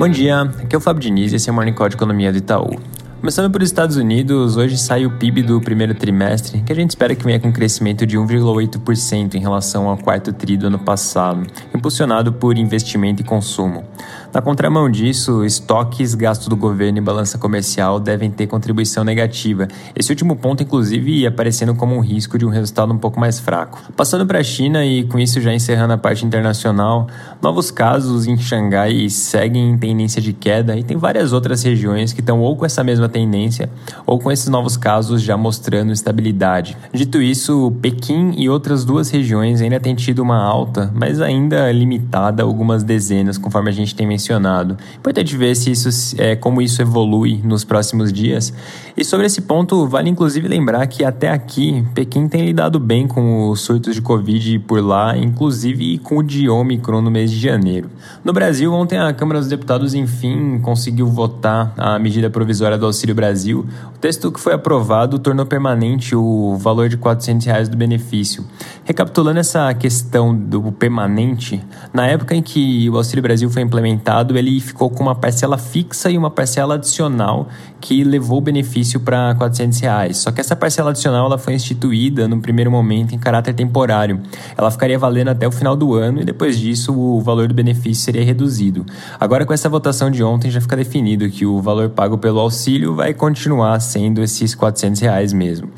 Bom dia, aqui é o Fábio Diniz e esse é o Morning Call de Economia do Itaú. Começando pelos Estados Unidos, hoje sai o PIB do primeiro trimestre, que a gente espera que venha com um crescimento de 1,8% em relação ao quarto tri do ano passado, impulsionado por investimento e consumo. Na contramão disso, estoques, gasto do governo e balança comercial devem ter contribuição negativa. Esse último ponto, inclusive, ia aparecendo como um risco de um resultado um pouco mais fraco. Passando para a China e com isso já encerrando a parte internacional, novos casos em Xangai seguem em tendência de queda e tem várias outras regiões que estão ou com essa mesma tendência ou com esses novos casos já mostrando estabilidade. Dito isso, Pequim e outras duas regiões ainda têm tido uma alta, mas ainda limitada algumas dezenas, conforme a gente tem mencionado. Importante ver se isso, é, como isso evolui nos próximos dias. E sobre esse ponto, vale inclusive lembrar que até aqui, Pequim tem lidado bem com os surtos de Covid por lá, inclusive com o de Omicron no mês de janeiro. No Brasil, ontem a Câmara dos Deputados, enfim, conseguiu votar a medida provisória do Auxílio Brasil. O texto que foi aprovado tornou permanente o valor de 400 reais do benefício. Recapitulando essa questão do permanente, na época em que o Auxílio Brasil foi implementado, ele ficou com uma parcela fixa e uma parcela adicional que levou o benefício para 400 reais. Só que essa parcela adicional ela foi instituída no primeiro momento em caráter temporário. Ela ficaria valendo até o final do ano e depois disso o valor do benefício seria reduzido. Agora com essa votação de ontem já fica definido que o valor pago pelo auxílio vai continuar sendo esses 400 reais mesmo.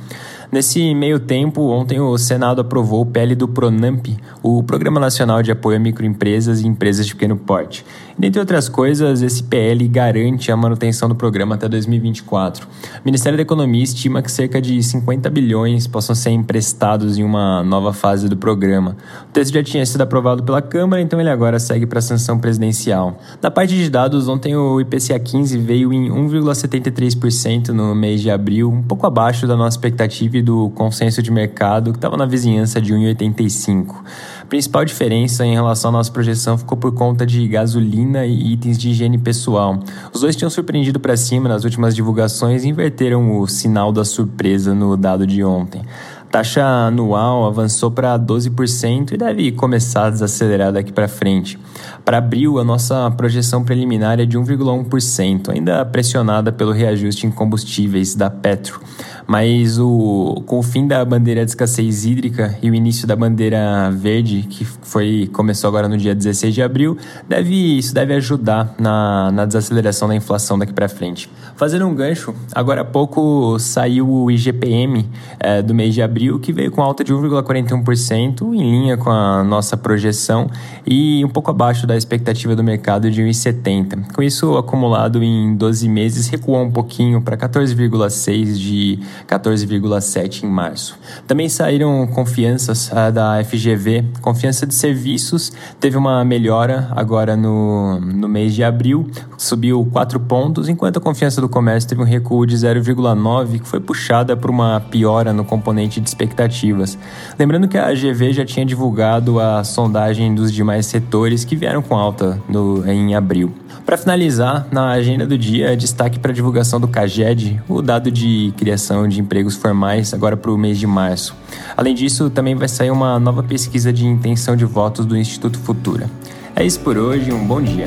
Nesse meio tempo, ontem o Senado aprovou o PL do Pronamp, o Programa Nacional de Apoio a Microempresas e Empresas de Pequeno Porte. Dentre outras coisas, esse PL garante a manutenção do programa até 2024. O Ministério da Economia estima que cerca de 50 bilhões possam ser emprestados em uma nova fase do programa. O texto já tinha sido aprovado pela Câmara, então ele agora segue para a sanção presidencial. Na parte de dados, ontem o IPCA 15 veio em 1,73% no mês de abril, um pouco abaixo da nossa expectativa do consenso de mercado, que estava na vizinhança de 1,85%. A principal diferença em relação à nossa projeção ficou por conta de gasolina e itens de higiene pessoal. Os dois tinham surpreendido para cima nas últimas divulgações e inverteram o sinal da surpresa no dado de ontem taxa anual avançou para 12% e deve começar a desacelerar daqui para frente. Para abril, a nossa projeção preliminar é de 1,1%, ainda pressionada pelo reajuste em combustíveis da Petro. Mas o, com o fim da bandeira de escassez hídrica e o início da bandeira verde, que foi, começou agora no dia 16 de abril, deve, isso deve ajudar na, na desaceleração da inflação daqui para frente. Fazendo um gancho, agora há pouco saiu o IGPM é, do mês de abril, que veio com alta de 1,41%, em linha com a nossa projeção e um pouco abaixo da expectativa do mercado de 1,70%. Com isso, acumulado em 12 meses, recuou um pouquinho para 14,6% de 14,7% em março. Também saíram confianças uh, da FGV, confiança de serviços, teve uma melhora agora no, no mês de abril, subiu 4 pontos, enquanto a confiança do comércio teve um recuo de 0,9, que foi puxada por uma piora no componente de expectativas. Lembrando que a AGV já tinha divulgado a sondagem dos demais setores que vieram com alta no, em abril. Para finalizar, na agenda do dia, destaque para a divulgação do CAGED, o dado de criação de empregos formais, agora para o mês de março. Além disso, também vai sair uma nova pesquisa de intenção de votos do Instituto Futura. É isso por hoje, um bom dia.